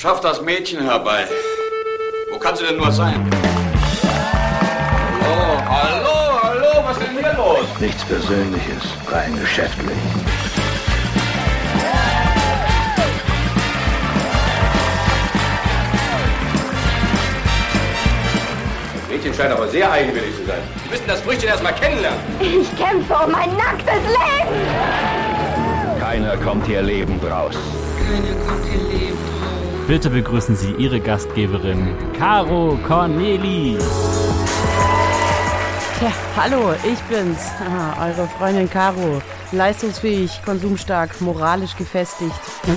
Schaff das Mädchen herbei. Wo kann sie denn nur sein? Hallo, hallo, hallo, was ist denn hier los? Nichts Persönliches, rein geschäftlich. Das Mädchen scheint aber sehr eigenwillig zu sein. Sie müssen das Früchtchen erst mal kennenlernen. Ich kämpfe um mein nacktes Leben. Keiner kommt hier lebend raus. Bitte begrüßen Sie Ihre Gastgeberin, Caro Corneli. Ja, hallo, ich bin's, Aha, eure Freundin Caro. Leistungsfähig, konsumstark, moralisch gefestigt.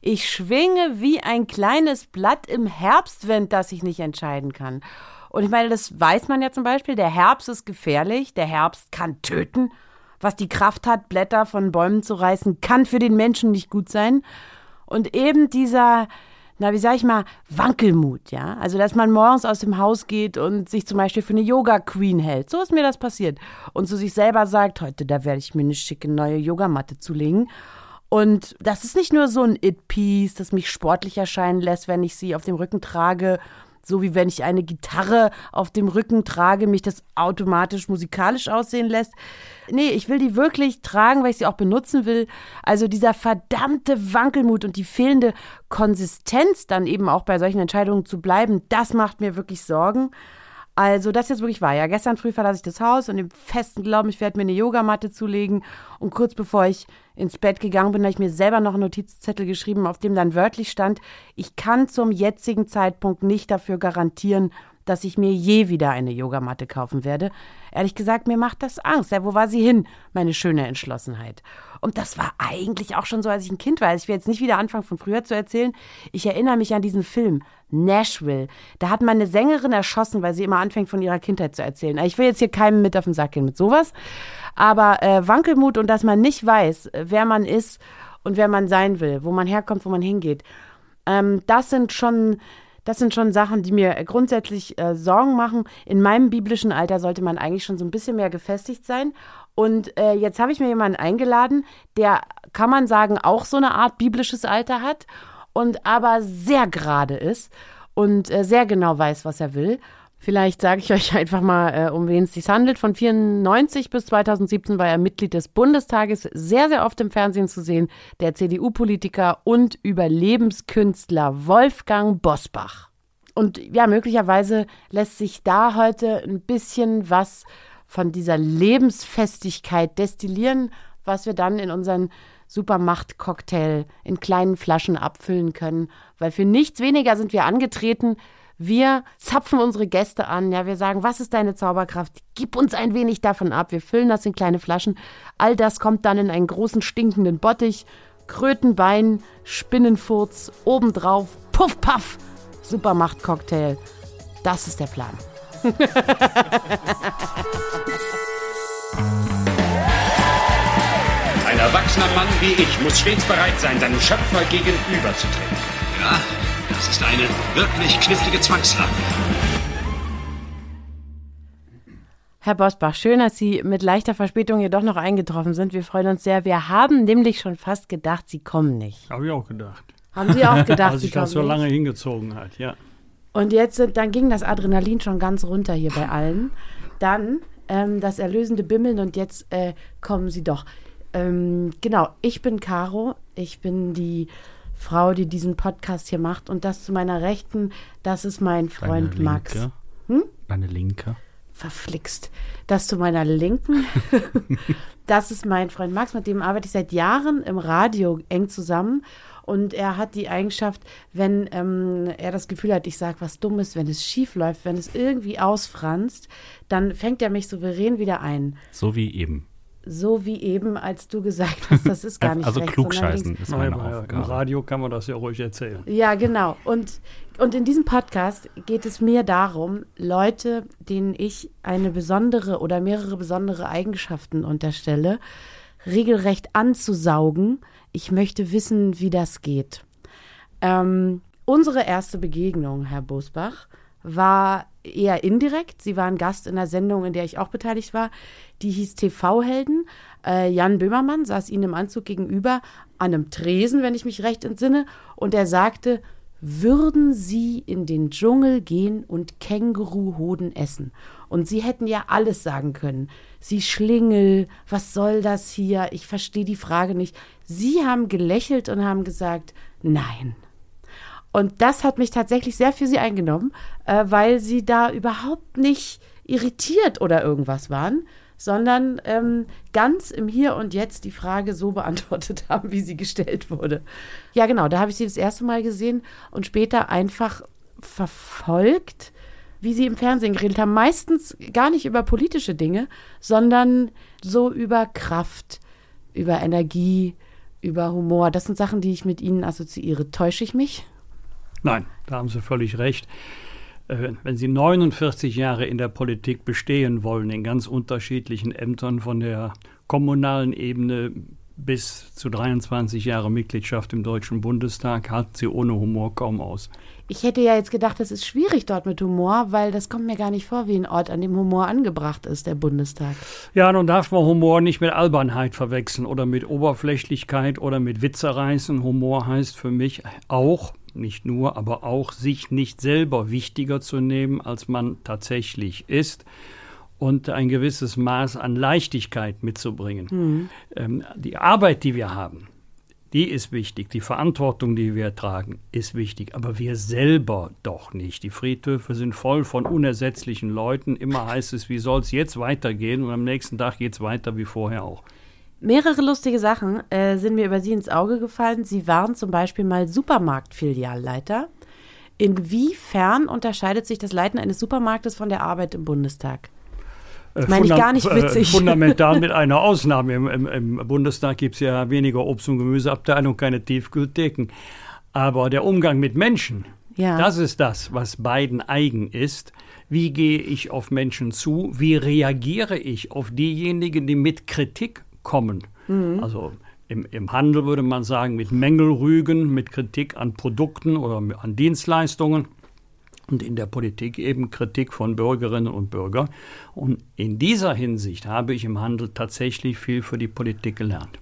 Ich schwinge wie ein kleines Blatt im Herbstwind, das ich nicht entscheiden kann. Und ich meine, das weiß man ja zum Beispiel. Der Herbst ist gefährlich. Der Herbst kann töten. Was die Kraft hat, Blätter von Bäumen zu reißen, kann für den Menschen nicht gut sein. Und eben dieser, na, wie sag ich mal, Wankelmut, ja. Also, dass man morgens aus dem Haus geht und sich zum Beispiel für eine Yoga-Queen hält. So ist mir das passiert. Und zu sich selber sagt, heute, da werde ich mir eine schicke neue Yogamatte zulegen. Und das ist nicht nur so ein It-Piece, das mich sportlich erscheinen lässt, wenn ich sie auf dem Rücken trage, so wie wenn ich eine Gitarre auf dem Rücken trage, mich das automatisch musikalisch aussehen lässt. Nee, ich will die wirklich tragen, weil ich sie auch benutzen will. Also dieser verdammte Wankelmut und die fehlende Konsistenz dann eben auch bei solchen Entscheidungen zu bleiben, das macht mir wirklich Sorgen. Also, das jetzt wirklich wahr. Ja, gestern früh verlasse ich das Haus und im festen Glauben, ich werde mir eine Yogamatte zulegen. Und kurz bevor ich ins Bett gegangen bin, habe ich mir selber noch einen Notizzettel geschrieben, auf dem dann wörtlich stand, ich kann zum jetzigen Zeitpunkt nicht dafür garantieren, dass ich mir je wieder eine Yogamatte kaufen werde. Ehrlich gesagt, mir macht das Angst. Ja, wo war sie hin, meine schöne Entschlossenheit? Und das war eigentlich auch schon so, als ich ein Kind war. Ich will jetzt nicht wieder anfangen, von früher zu erzählen. Ich erinnere mich an diesen Film, Nashville. Da hat man eine Sängerin erschossen, weil sie immer anfängt, von ihrer Kindheit zu erzählen. Ich will jetzt hier keinem mit auf den Sack gehen mit sowas. Aber äh, Wankelmut und dass man nicht weiß, wer man ist und wer man sein will, wo man herkommt, wo man hingeht, ähm, das sind schon das sind schon Sachen, die mir grundsätzlich äh, Sorgen machen. In meinem biblischen Alter sollte man eigentlich schon so ein bisschen mehr gefestigt sein. Und äh, jetzt habe ich mir jemanden eingeladen, der, kann man sagen, auch so eine Art biblisches Alter hat und aber sehr gerade ist und äh, sehr genau weiß, was er will. Vielleicht sage ich euch einfach mal, äh, um wen es sich handelt. Von 94 bis 2017 war er Mitglied des Bundestages, sehr, sehr oft im Fernsehen zu sehen, der CDU-Politiker und Überlebenskünstler Wolfgang Bosbach. Und ja, möglicherweise lässt sich da heute ein bisschen was von dieser Lebensfestigkeit destillieren, was wir dann in unseren Supermacht-Cocktail in kleinen Flaschen abfüllen können. Weil für nichts weniger sind wir angetreten, wir zapfen unsere Gäste an, ja, wir sagen, was ist deine Zauberkraft? Gib uns ein wenig davon ab. Wir füllen das in kleine Flaschen. All das kommt dann in einen großen stinkenden Bottich. Krötenbein, Spinnenfurz, obendrauf, puff, paff, Supermacht-Cocktail. Das ist der Plan. Ein erwachsener Mann wie ich muss stets bereit sein, seinem Schöpfer gegenüberzutreten. Ja, das ist eine wirklich knifflige Zwangslage. Herr Bosbach, schön, dass Sie mit leichter Verspätung hier doch noch eingetroffen sind. Wir freuen uns sehr. Wir haben nämlich schon fast gedacht, Sie kommen nicht. Habe ich auch gedacht. Haben Sie auch gedacht, Als Sie sich kommen das so nicht? lange hingezogen hat, ja. Und jetzt, sind- dann ging das Adrenalin schon ganz runter hier bei allen. Dann ähm, das erlösende Bimmeln und jetzt äh, kommen sie doch. Ähm, genau, ich bin Caro. Ich bin die Frau, die diesen Podcast hier macht. Und das zu meiner Rechten, das ist mein Freund Deine Max. Linke. Hm? Eine Linke. Verflixt. Das zu meiner Linken. das ist mein Freund Max, mit dem arbeite ich seit Jahren im Radio eng zusammen. Und er hat die Eigenschaft, wenn ähm, er das Gefühl hat, ich sage was Dummes, wenn es schief läuft, wenn es irgendwie ausfranst, dann fängt er mich souverän wieder ein. So wie eben. So wie eben, als du gesagt hast, das ist gar nicht also rechts, sondern klugscheißen ist meine Im Aufgabe. Radio kann man das ja ruhig erzählen. Ja, genau. Und, und in diesem Podcast geht es mir darum, Leute, denen ich eine besondere oder mehrere besondere Eigenschaften unterstelle, regelrecht anzusaugen. Ich möchte wissen, wie das geht. Ähm, unsere erste Begegnung, Herr Bosbach, war eher indirekt. Sie waren Gast in einer Sendung, in der ich auch beteiligt war. Die hieß TV-Helden. Äh, Jan Böhmermann saß ihnen im Anzug gegenüber an einem Tresen, wenn ich mich recht entsinne, und er sagte, würden Sie in den Dschungel gehen und Känguruhoden essen? Und Sie hätten ja alles sagen können. Sie Schlingel, was soll das hier? Ich verstehe die Frage nicht. Sie haben gelächelt und haben gesagt, nein. Und das hat mich tatsächlich sehr für Sie eingenommen, äh, weil Sie da überhaupt nicht irritiert oder irgendwas waren, sondern ähm, ganz im Hier und Jetzt die Frage so beantwortet haben, wie sie gestellt wurde. Ja, genau, da habe ich sie das erste Mal gesehen und später einfach verfolgt, wie sie im Fernsehen geredet haben. Meistens gar nicht über politische Dinge, sondern so über Kraft, über Energie, über Humor. Das sind Sachen, die ich mit ihnen assoziiere. Täusche ich mich? Nein, da haben Sie völlig recht. Wenn Sie 49 Jahre in der Politik bestehen wollen, in ganz unterschiedlichen Ämtern von der kommunalen Ebene bis zu 23 Jahre Mitgliedschaft im Deutschen Bundestag, halten Sie ohne Humor kaum aus. Ich hätte ja jetzt gedacht, das ist schwierig dort mit Humor, weil das kommt mir gar nicht vor wie ein Ort, an dem Humor angebracht ist, der Bundestag. Ja, nun darf man Humor nicht mit Albernheit verwechseln oder mit Oberflächlichkeit oder mit Witzereißen. Humor heißt für mich auch, nicht nur, aber auch sich nicht selber wichtiger zu nehmen, als man tatsächlich ist und ein gewisses Maß an Leichtigkeit mitzubringen. Mhm. Ähm, die Arbeit, die wir haben, die ist wichtig. Die Verantwortung, die wir tragen, ist wichtig. Aber wir selber doch nicht. Die Friedhöfe sind voll von unersetzlichen Leuten. Immer heißt es, wie soll es jetzt weitergehen? Und am nächsten Tag geht es weiter wie vorher auch. Mehrere lustige Sachen äh, sind mir über Sie ins Auge gefallen. Sie waren zum Beispiel mal Supermarktfilialleiter. Inwiefern unterscheidet sich das Leiten eines Supermarktes von der Arbeit im Bundestag? Das äh, meine ich gar nicht äh, witzig. Fundamental mit einer Ausnahme. Im, im, im Bundestag gibt es ja weniger Obst- und Gemüseabteilung, keine Tiefkühltheken. Aber der Umgang mit Menschen, ja. das ist das, was beiden eigen ist. Wie gehe ich auf Menschen zu? Wie reagiere ich auf diejenigen, die mit Kritik kommen? Mhm. Also im, im, Handel würde man sagen, mit Mängelrügen, mit Kritik an Produkten oder an Dienstleistungen und in der Politik eben Kritik von Bürgerinnen und Bürgern. Und in dieser Hinsicht habe ich im Handel tatsächlich viel für die Politik gelernt.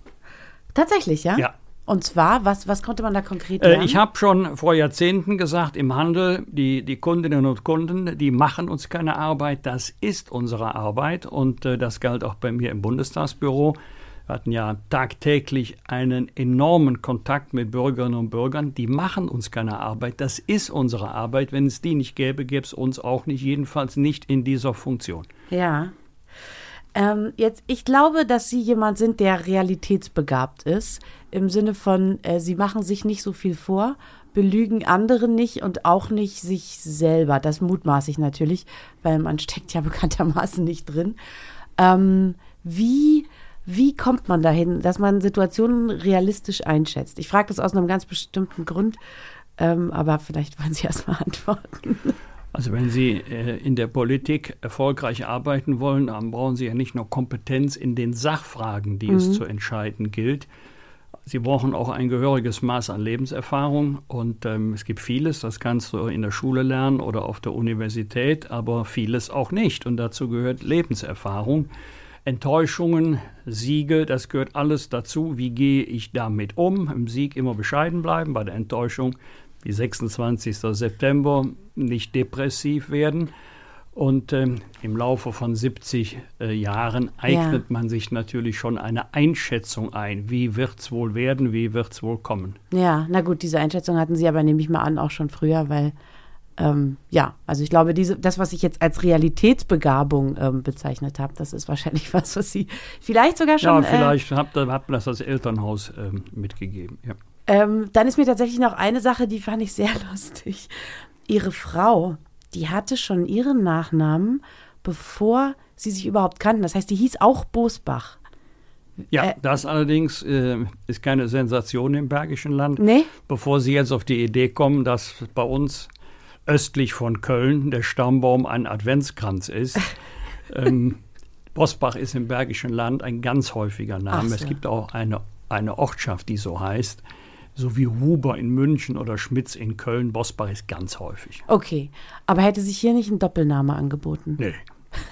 Tatsächlich, ja? Ja. Und zwar, was, was konnte man da konkret lernen? Äh, ich habe schon vor Jahrzehnten gesagt, im Handel, die, die Kundinnen und Kunden, die machen uns keine Arbeit, das ist unsere Arbeit. Und äh, das galt auch bei mir im Bundestagsbüro. Wir hatten ja tagtäglich einen enormen Kontakt mit Bürgerinnen und Bürgern. Die machen uns keine Arbeit. Das ist unsere Arbeit. Wenn es die nicht gäbe, gäbe es uns auch nicht. Jedenfalls nicht in dieser Funktion. Ja. Ähm, jetzt, ich glaube, dass Sie jemand sind, der realitätsbegabt ist. Im Sinne von, äh, Sie machen sich nicht so viel vor, belügen andere nicht und auch nicht sich selber. Das mutmaße ich natürlich, weil man steckt ja bekanntermaßen nicht drin. Ähm, wie wie kommt man dahin, dass man Situationen realistisch einschätzt? Ich frage das aus einem ganz bestimmten Grund, ähm, aber vielleicht wollen Sie erst mal antworten. Also wenn Sie äh, in der Politik erfolgreich arbeiten wollen, dann brauchen Sie ja nicht nur Kompetenz in den Sachfragen, die mhm. es zu entscheiden gilt. Sie brauchen auch ein gehöriges Maß an Lebenserfahrung und ähm, es gibt vieles, das kannst du in der Schule lernen oder auf der Universität, aber vieles auch nicht und dazu gehört Lebenserfahrung. Enttäuschungen, Siege, das gehört alles dazu. Wie gehe ich damit um? Im Sieg immer bescheiden bleiben, bei der Enttäuschung wie 26. September nicht depressiv werden. Und ähm, im Laufe von 70 äh, Jahren eignet ja. man sich natürlich schon eine Einschätzung ein. Wie wird es wohl werden? Wie wird es wohl kommen? Ja, na gut, diese Einschätzung hatten Sie aber, nehme ich mal an, auch schon früher, weil ähm, ja, also ich glaube, diese, das, was ich jetzt als Realitätsbegabung ähm, bezeichnet habe, das ist wahrscheinlich was, was Sie vielleicht sogar schon. Ja, vielleicht äh, hat, hat man das als Elternhaus ähm, mitgegeben. Ja. Ähm, dann ist mir tatsächlich noch eine Sache, die fand ich sehr lustig. Ihre Frau, die hatte schon ihren Nachnamen, bevor sie sich überhaupt kannten. Das heißt, die hieß auch Bosbach. Ja, äh, das allerdings äh, ist keine Sensation im Bergischen Land. Nee. Bevor Sie jetzt auf die Idee kommen, dass bei uns östlich von Köln der Stammbaum ein Adventskranz ist. ähm, Bosbach ist im Bergischen Land ein ganz häufiger Name. So. Es gibt auch eine, eine Ortschaft, die so heißt. So wie Huber in München oder Schmitz in Köln. Bosbach ist ganz häufig. Okay, aber hätte sich hier nicht ein Doppelname angeboten? Nee.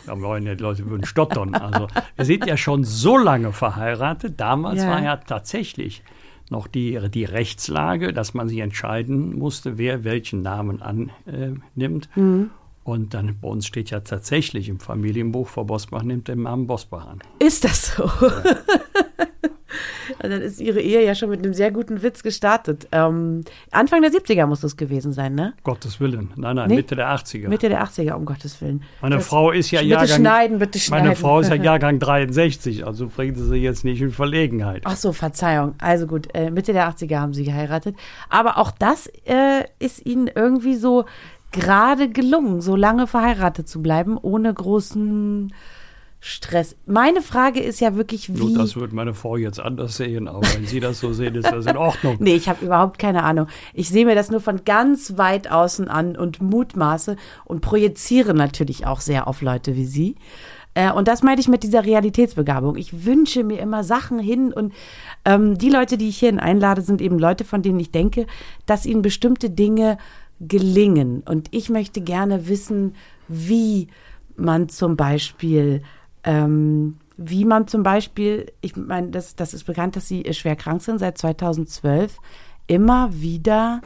Da wollen ja die Leute würden stottern. Also wir sind ja schon so lange verheiratet. Damals Ja. war ja tatsächlich noch die, die Rechtslage, dass man sich entscheiden musste, wer welchen Namen annimmt. Mhm. Und dann bei uns steht ja tatsächlich im Familienbuch, Frau Bosbach nimmt den Namen Bosbach an. Ist das so? Dann ist Ihre Ehe ja schon mit einem sehr guten Witz gestartet. Ähm, Anfang der 70er muss das gewesen sein, ne? Gottes Willen. Nein, nein, Nee. Mitte der 80er. Mitte der 80er, um Gottes Willen. Meine Das- Frau ist ja bitte Jahrgang. schneiden, bitte schneiden. Meine Frau ist ja Jahrgang 63, also bringen Sie sie jetzt nicht in Verlegenheit. Ach so, Verzeihung. Also gut, äh, Mitte der 80er haben sie geheiratet. Aber auch das äh, ist ihnen irgendwie so gerade gelungen, so lange verheiratet zu bleiben, ohne großen Stress. Meine Frage ist ja wirklich, wie. Nur das wird meine Frau jetzt anders sehen, aber wenn Sie das so sehen, ist das in Ordnung. Nee, ich habe überhaupt keine Ahnung. Ich sehe mir das nur von ganz weit außen an und mutmaße und projiziere natürlich auch sehr auf Leute wie Sie. Äh, und das meinte ich mit dieser Realitätsbegabung. Ich wünsche mir immer Sachen hin und ähm, die Leute, die ich hierhin einlade, sind eben Leute, von denen ich denke, dass ihnen bestimmte Dinge gelingen. Und ich möchte gerne wissen, wie man zum Beispiel ähm, wie man zum Beispiel, ich meine, das, das ist bekannt, dass sie schwer krank sind seit 2012, immer wieder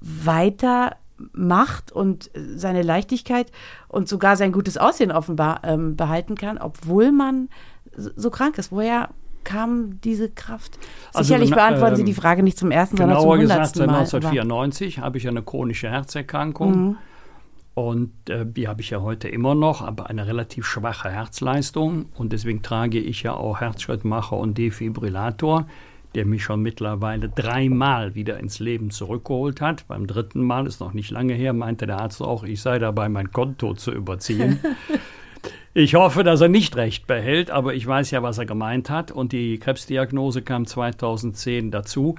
weiter macht und seine Leichtigkeit und sogar sein gutes Aussehen offenbar ähm, behalten kann, obwohl man so krank ist. Woher kam diese Kraft? Also, Sicherlich na, beantworten Sie ähm, die Frage nicht zum ersten, sondern zum Genauer gesagt, hundertsten seit Mal. aber- 1994 habe ich eine chronische Herzerkrankung. Und äh, die habe ich ja heute immer noch, aber eine relativ schwache Herzleistung. Und deswegen trage ich ja auch Herzschrittmacher und Defibrillator, der mich schon mittlerweile dreimal wieder ins Leben zurückgeholt hat. Beim dritten Mal, ist noch nicht lange her, meinte der Arzt auch, ich sei dabei, mein Konto zu überziehen. Ich hoffe, dass er nicht recht behält, aber ich weiß ja, was er gemeint hat. Und die Krebsdiagnose kam 2010 dazu.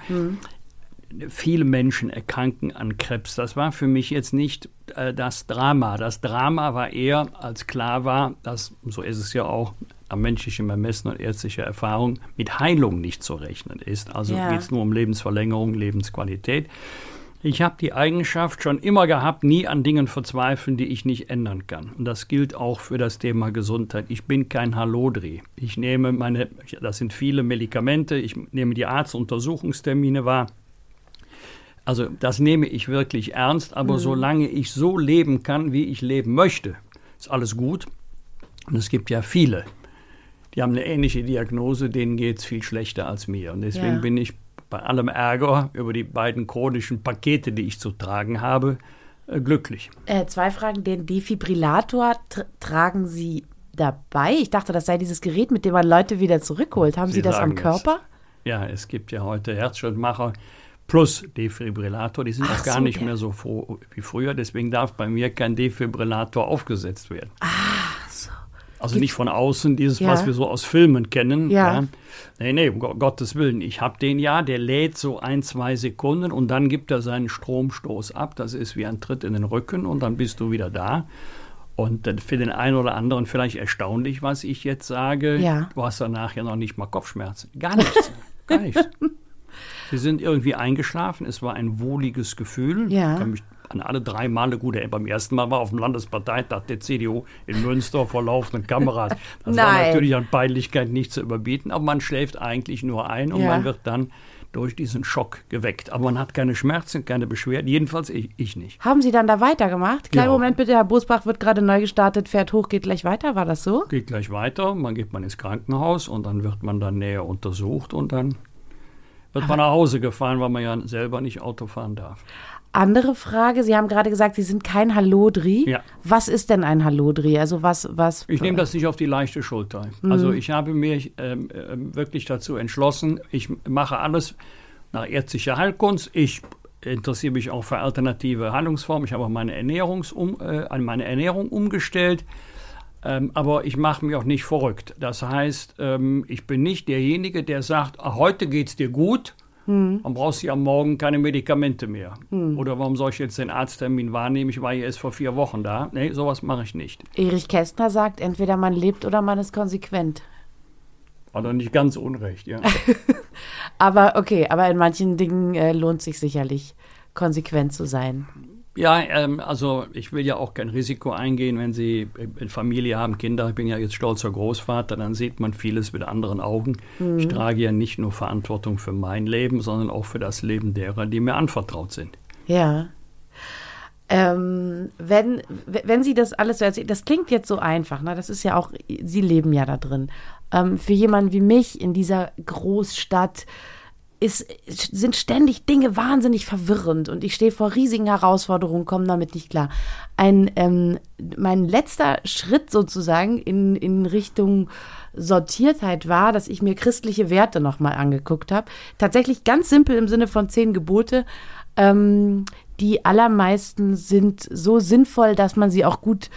Viele Menschen erkranken an Krebs. Das war für mich jetzt nicht äh, das Drama. Das Drama war eher, als klar war, dass, so ist es ja auch, am menschlichen Ermessen und ärztlicher Erfahrung mit Heilung nicht zu rechnen ist. Also Ja. geht es nur um Lebensverlängerung, Lebensqualität. Ich habe die Eigenschaft schon immer gehabt, nie an Dingen verzweifeln, die ich nicht ändern kann. Und das gilt auch für das Thema Gesundheit. Ich bin kein Hallodri. Ich nehme meine, das sind viele Medikamente, ich nehme die Arztuntersuchungstermine wahr. Also das nehme ich wirklich ernst, aber solange ich so leben kann, wie ich leben möchte, ist alles gut. Und es gibt ja viele, die haben eine ähnliche Diagnose, denen geht es viel schlechter als mir. Und deswegen Ja. bin ich bei allem Ärger über die beiden chronischen Pakete, die ich zu tragen habe, äh, glücklich. Äh, zwei Fragen. Den Defibrillator tr tragen Sie dabei? Ich dachte, das sei dieses Gerät, mit dem man Leute wieder zurückholt. Haben Sie, Sie das am sagen es. Körper? Ja, es gibt ja heute Herzschrittmacher plus Defibrillator. Die sind Ach auch gar so, nicht ja. mehr so froh wie früher. Deswegen darf bei mir kein Defibrillator aufgesetzt werden. Also nicht von außen, dieses, Ja. was wir so aus Filmen kennen. Ja. Nee, nee, um Go- Gottes Willen. Ich habe den ja, der lädt so ein, zwei Sekunden und dann gibt er seinen Stromstoß ab. Das ist wie ein Tritt in den Rücken und dann bist du wieder da. Und für den einen oder anderen vielleicht erstaunlich, was ich jetzt sage. Ja. Du hast danach ja noch nicht mal Kopfschmerzen. Gar nichts. Gar nichts. Sie sind irgendwie eingeschlafen. Es war ein wohliges Gefühl. Ja. Ich kann mich an alle drei Male gut erinnern. Beim ersten Mal war auf dem Landesparteitag der CDU in Münster vor laufenden Kameras. Das war Nein. natürlich an Peinlichkeit nicht zu überbieten, aber man schläft eigentlich nur ein und Ja. man wird dann durch diesen Schock geweckt. Aber man hat keine Schmerzen, keine Beschwerden, jedenfalls ich, ich nicht. Haben Sie dann da weitergemacht? Kleinen Ja. Moment bitte, Herr Bosbach wird gerade neu gestartet, fährt hoch, geht gleich weiter. War das so? Geht gleich weiter, man geht man ins Krankenhaus und dann wird man dann näher untersucht und dann wird man nach Hause gefahren, weil man ja selber nicht Auto fahren darf. Andere Frage, Sie haben gerade gesagt, Sie sind kein Hallodri. Ja. Was ist denn ein Hallodri? Also was, was? Ich nehme das nicht auf die leichte Schulter. Also ich habe mich ähm, ähm, wirklich dazu entschlossen, ich mache alles nach ärztlicher Heilkunst. Ich interessiere mich auch für alternative Handlungsformen. Ich habe auch meine, Ernährungsum, äh, an meine Ernährung umgestellt. Ähm, aber ich mache mich auch nicht verrückt. Das heißt, ähm, ich bin nicht derjenige, der sagt, ah, heute geht es dir gut, dann brauchst du ja am Morgen keine Medikamente mehr. Oder warum soll ich jetzt den Arzttermin wahrnehmen? Ich war ja erst vor vier Wochen da. Nee, sowas mache ich nicht. Erich Kästner sagt, entweder man lebt oder man ist konsequent. Er nicht ganz unrecht, ja. Aber okay, aber in manchen Dingen äh, lohnt sich sicherlich, konsequent zu sein. Ja, ähm, also ich will ja auch kein Risiko eingehen, wenn Sie eine Familie haben, Kinder. Ich bin ja jetzt stolzer Großvater, dann sieht man vieles mit anderen Augen. Mhm. Ich trage ja nicht nur Verantwortung für mein Leben, sondern auch für das Leben derer, die mir anvertraut sind. Ja. Ähm, wenn, wenn Sie das alles so erzählen, das klingt jetzt so einfach, ne? das ist ja auch, Sie leben ja da drin. Ähm, für jemanden wie mich in dieser Großstadt, ist, sind ständig Dinge wahnsinnig verwirrend und ich stehe vor riesigen Herausforderungen, komme damit nicht klar. Ein, ähm, mein letzter Schritt sozusagen in, in Richtung Sortiertheit war, dass ich mir christliche Werte nochmal angeguckt habe. Tatsächlich ganz simpel im Sinne von zehn Gebote. Ähm, die allermeisten sind so sinnvoll, dass man sie auch gut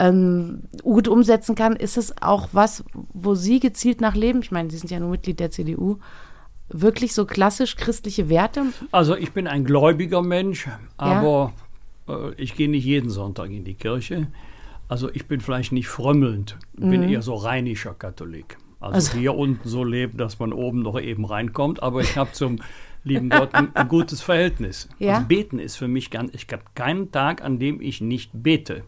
ähm, gut umsetzen kann. Ist es auch was, wo Sie gezielt nach leben? Ich meine, Sie sind ja nur Mitglied der CDU wirklich so klassisch christliche Werte? Also ich bin ein gläubiger Mensch, aber ja. äh, ich gehe nicht jeden Sonntag in die Kirche. Also ich bin vielleicht nicht frömmelnd, bin mhm. eher so rheinischer Katholik. Also, also, hier unten so leben, dass man oben noch eben reinkommt, aber ich habe zum lieben Gott ein, ein gutes Verhältnis. Ja? Also beten ist für mich ganz, ich habe keinen Tag, an dem ich nicht bete.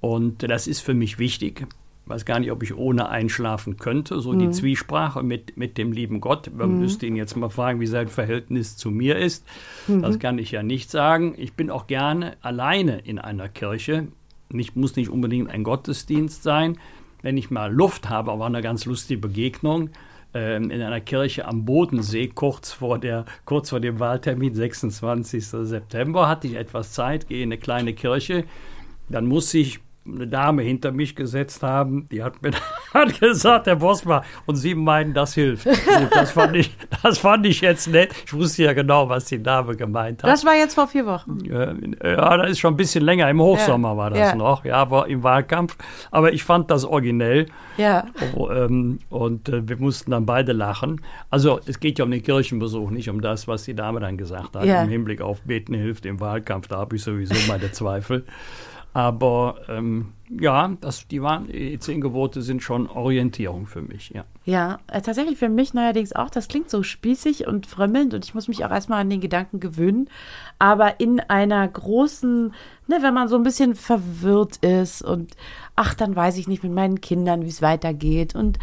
Und das ist für mich wichtig weiß gar nicht, ob ich ohne einschlafen könnte. So mhm. die Zwiesprache mit, mit dem lieben Gott. Man mhm. müsste ihn jetzt mal fragen, wie sein Verhältnis zu mir ist. Mhm. Das kann ich ja nicht sagen. Ich bin auch gerne alleine in einer Kirche. Nicht, muss nicht unbedingt ein Gottesdienst sein. Wenn ich mal Luft habe, war eine ganz lustige Begegnung ähm, in einer Kirche am Bodensee, kurz vor, der, kurz vor dem Wahltermin, 26. September, hatte ich etwas Zeit, gehe in eine kleine Kirche. Dann muss ich eine Dame hinter mich gesetzt haben, die hat mir hat gesagt, Herr Bosma, und Sie meinen, das hilft. Gut, das, fand ich, das fand ich jetzt nett. Ich wusste ja genau, was die Dame gemeint hat. Das war jetzt vor vier Wochen. Ja, das ist schon ein bisschen länger. Im Hochsommer ja. war das ja. noch, ja, aber im Wahlkampf. Aber ich fand das originell. Ja. Oh, ähm, und äh, wir mussten dann beide lachen. Also es geht ja um den Kirchenbesuch, nicht um das, was die Dame dann gesagt hat. Ja. Im Hinblick auf Beten hilft im Wahlkampf, da habe ich sowieso meine Zweifel. Aber ähm, ja, das, die, waren, die zehn Gebote sind schon Orientierung für mich, ja. Ja, äh, tatsächlich für mich neuerdings auch. Das klingt so spießig und frömmelnd und ich muss mich auch erstmal an den Gedanken gewöhnen. Aber in einer großen, ne, wenn man so ein bisschen verwirrt ist und ach, dann weiß ich nicht mit meinen Kindern, wie es weitergeht und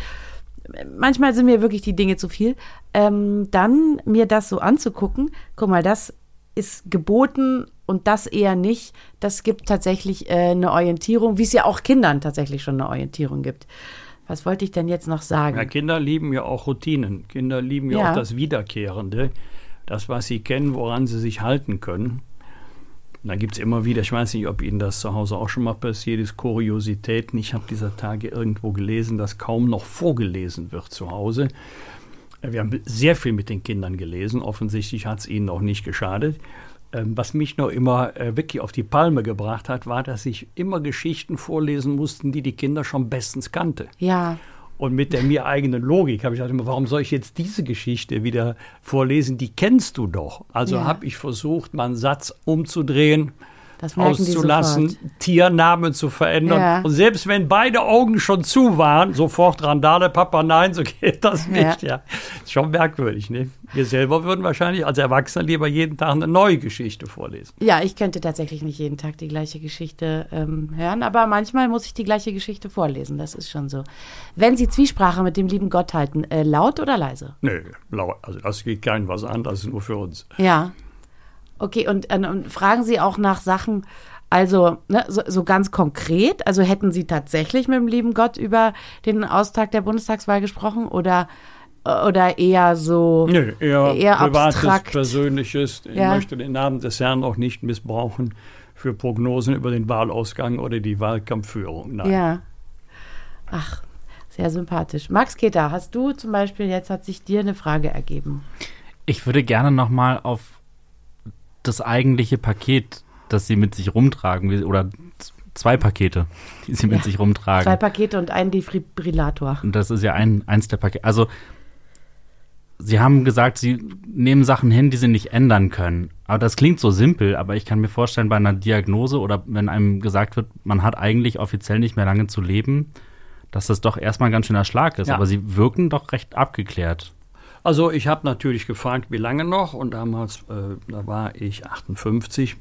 äh, manchmal sind mir wirklich die Dinge zu viel, ähm, dann mir das so anzugucken, guck mal, das ist geboten und das eher nicht. Das gibt tatsächlich äh, eine Orientierung, wie es ja auch Kindern tatsächlich schon eine Orientierung gibt. Was wollte ich denn jetzt noch sagen? Ja, Kinder lieben ja auch Routinen. Kinder lieben ja, ja auch das Wiederkehrende, das, was sie kennen, woran sie sich halten können. Und da gibt es immer wieder, ich weiß nicht, ob Ihnen das zu Hause auch schon mal passiert ist, Kuriositäten. Ich habe dieser Tage irgendwo gelesen, dass kaum noch vorgelesen wird zu Hause. Wir haben sehr viel mit den Kindern gelesen. Offensichtlich hat es ihnen auch nicht geschadet. Ähm, was mich noch immer äh, wirklich auf die Palme gebracht hat, war, dass ich immer Geschichten vorlesen musste, die die Kinder schon bestens kannte. Ja. Und mit der mir eigenen Logik habe ich gedacht, warum soll ich jetzt diese Geschichte wieder vorlesen? Die kennst du doch. Also ja. habe ich versucht, meinen Satz umzudrehen auszulassen, Tiernamen zu verändern. Ja. Und selbst wenn beide Augen schon zu waren, sofort Randale, Papa, nein, so geht das nicht. Ja. ja. Ist schon merkwürdig, ne? Wir selber würden wahrscheinlich als Erwachsene lieber jeden Tag eine neue Geschichte vorlesen. Ja, ich könnte tatsächlich nicht jeden Tag die gleiche Geschichte ähm, hören, aber manchmal muss ich die gleiche Geschichte vorlesen. Das ist schon so. Wenn Sie Zwiesprache mit dem lieben Gott halten, äh, laut oder leise? Nö, laut. Also das geht keinem was an, das ist nur für uns. Ja. Okay, und, äh, und fragen Sie auch nach Sachen, also ne, so, so, ganz konkret, also hätten Sie tatsächlich mit dem lieben Gott über den Austag der Bundestagswahl gesprochen oder oder eher so Nö, eher, eher privates, abstrakt. persönliches. Ich ja. möchte den Namen des Herrn auch nicht missbrauchen für Prognosen über den Wahlausgang oder die Wahlkampfführung. Nein. Ja. Ach, sehr sympathisch. Max Keter, hast du zum Beispiel, jetzt hat sich dir eine Frage ergeben. Ich würde gerne nochmal auf das eigentliche Paket, das sie mit sich rumtragen, oder zwei Pakete, die sie mit ja, sich rumtragen. Zwei Pakete und ein Defibrillator. Und das ist ja ein, eins der Pakete. Also, sie haben gesagt, sie nehmen Sachen hin, die sie nicht ändern können. Aber das klingt so simpel, aber ich kann mir vorstellen, bei einer Diagnose oder wenn einem gesagt wird, man hat eigentlich offiziell nicht mehr lange zu leben, dass das doch erstmal ein ganz schöner Schlag ist. Ja. Aber sie wirken doch recht abgeklärt. Also ich habe natürlich gefragt, wie lange noch? Und damals, äh, da war ich 58,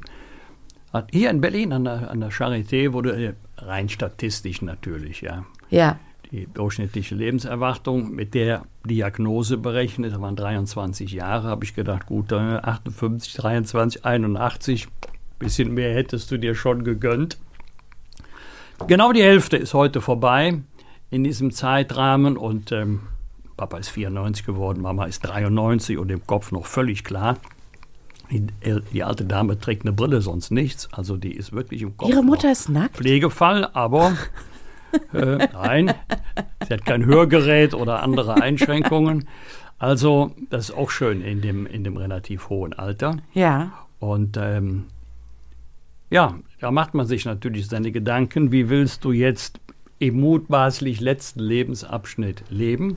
Hat- Hier in Berlin an der, an der Charité wurde äh, rein statistisch natürlich, ja, Ja. die durchschnittliche Lebenserwartung mit der Diagnose berechnet, das waren 23 Jahre, habe ich gedacht, gut, äh, 58, 23, 81, bisschen mehr hättest du dir schon gegönnt. Genau die Hälfte ist heute vorbei in diesem Zeitrahmen. Und ähm, Papa ist 94 geworden, Mama ist 93 und im Kopf noch völlig klar. Die, die alte Dame trägt eine Brille, sonst nichts. Also die ist wirklich im Kopf. Ihre Mutter ist nackt? Pflegefall, aber äh, nein, sie hat kein Hörgerät oder andere Einschränkungen. Also das ist auch schön in dem, in dem relativ hohen Alter. Ja. Und ähm, ja, da macht man sich natürlich seine Gedanken, wie willst du jetzt im mutmaßlich letzten Lebensabschnitt leben?